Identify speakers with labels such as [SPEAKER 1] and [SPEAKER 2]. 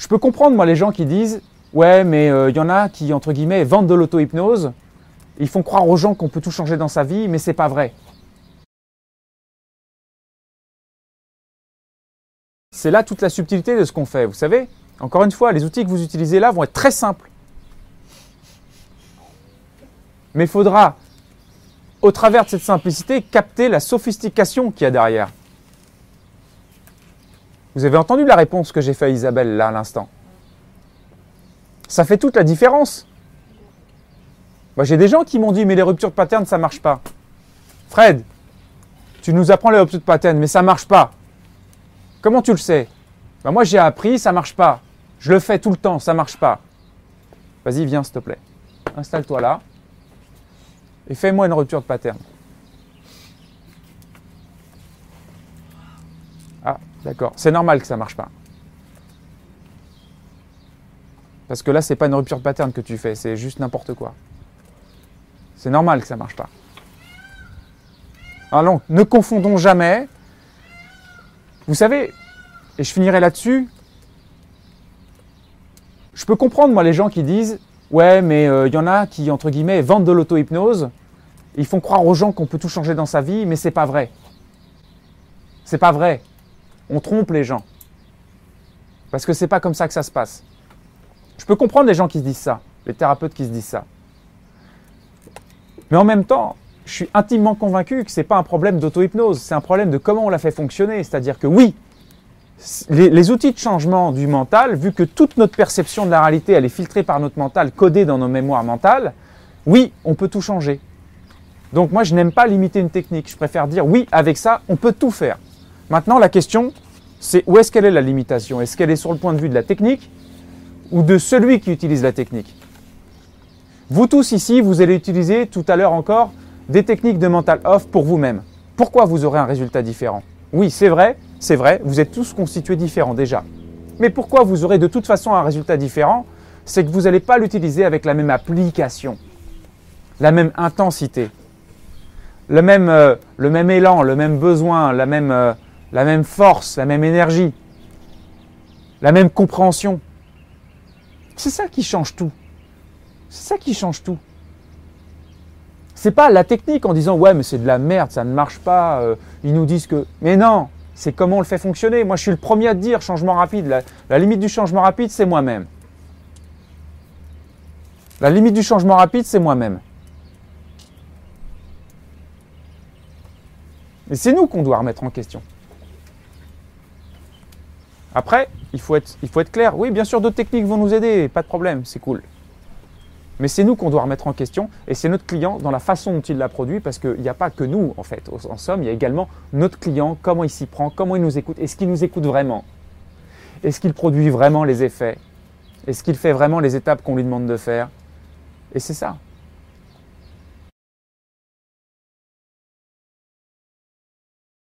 [SPEAKER 1] Je peux comprendre, moi, les gens qui disent Ouais, mais il euh, y en a qui, entre guillemets, vendent de l'auto-hypnose. Ils font croire aux gens qu'on peut tout changer dans sa vie, mais c'est pas vrai. C'est là toute la subtilité de ce qu'on fait, vous savez. Encore une fois, les outils que vous utilisez là vont être très simples. Mais il faudra, au travers de cette simplicité, capter la sophistication qu'il y a derrière. Vous avez entendu la réponse que j'ai faite à Isabelle là à l'instant? Ça fait toute la différence. Moi, j'ai des gens qui m'ont dit mais les ruptures de pattern ça marche pas. Fred, tu nous apprends les ruptures de pattern mais ça marche pas. Comment tu le sais? Ben, Moi j'ai appris, ça marche pas. Je le fais tout le temps, ça marche pas. Vas-y, viens s'il te plaît. Installe-toi là et fais-moi une rupture de pattern. Ah, d'accord. C'est normal que ça ne marche pas. Parce que là, ce n'est pas une rupture de pattern que tu fais, c'est juste n'importe quoi. C'est normal que ça ne marche pas. Alors, ne confondons jamais. Vous savez, et je finirai là-dessus, je peux comprendre, moi, les gens qui disent Ouais, mais il euh, y en a qui, entre guillemets, vendent de l'auto-hypnose. Ils font croire aux gens qu'on peut tout changer dans sa vie, mais c'est pas vrai. C'est pas vrai. On trompe les gens. Parce que c'est pas comme ça que ça se passe. Je peux comprendre les gens qui se disent ça, les thérapeutes qui se disent ça. Mais en même temps, je suis intimement convaincu que ce n'est pas un problème d'auto-hypnose, c'est un problème de comment on la fait fonctionner. C'est-à-dire que oui, les, outils de changement du mental, vu que toute notre perception de la réalité, elle est filtrée par notre mental, codée dans nos mémoires mentales, oui, on peut tout changer. Donc moi, je n'aime pas limiter une technique. Je préfère dire oui, avec ça, on peut tout faire. Maintenant, la question, c'est où est-ce qu'elle est la limitation? Est-ce qu'elle est sur le point de vue de la technique ou de celui qui utilise la technique? Vous tous ici, vous allez utiliser tout à l'heure encore des techniques de mental off pour vous-même. Pourquoi vous aurez un résultat différent? Oui, c'est vrai, c'est vrai, vous êtes tous constitués différents déjà. Mais pourquoi vous aurez de toute façon un résultat différent? C'est que vous n'allez pas l'utiliser avec la même application, la même intensité, le même, euh, le même élan, le même besoin, la même, euh, la même force, la même énergie, la même compréhension. C'est ça qui change tout. C'est ça qui change tout. C'est pas la technique en disant ouais mais c'est de la merde, ça ne marche pas. Euh, ils nous disent que mais non, c'est comment on le fait fonctionner. Moi, je suis le premier à te dire changement rapide. La, limite du changement rapide, c'est moi-même. La limite du changement rapide, c'est moi-même. Et c'est nous qu'on doit remettre en question. Après, il faut, être, il faut être clair. Oui, bien sûr, d'autres techniques vont nous aider, pas de problème, c'est cool. Mais c'est nous qu'on doit remettre en question et c'est notre client dans la façon dont il l'a produit parce qu'il n'y a pas que nous en fait. En somme, il y a également notre client, comment il s'y prend, comment il nous écoute, est-ce qu'il nous écoute vraiment? Est-ce qu'il produit vraiment les effets? Est-ce qu'il fait vraiment les étapes qu'on lui demande de faire? Et c'est ça.